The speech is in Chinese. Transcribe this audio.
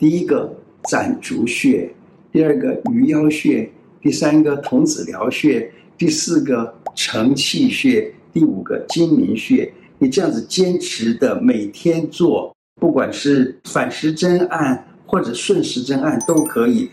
第一个攒竹穴，第二个鱼腰穴，第三个童子髎穴，第四个承泣穴，第五个睛明穴。你这样子坚持的每天做，不管是反时针按或者顺时针按都可以。